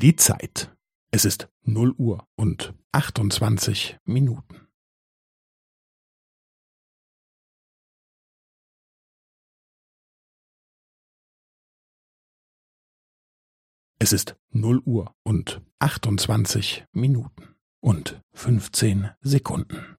Die Zeit. Es ist null Uhr und achtundzwanzig Minuten. Es ist null Uhr und achtundzwanzig Minuten und fünfzehn Sekunden.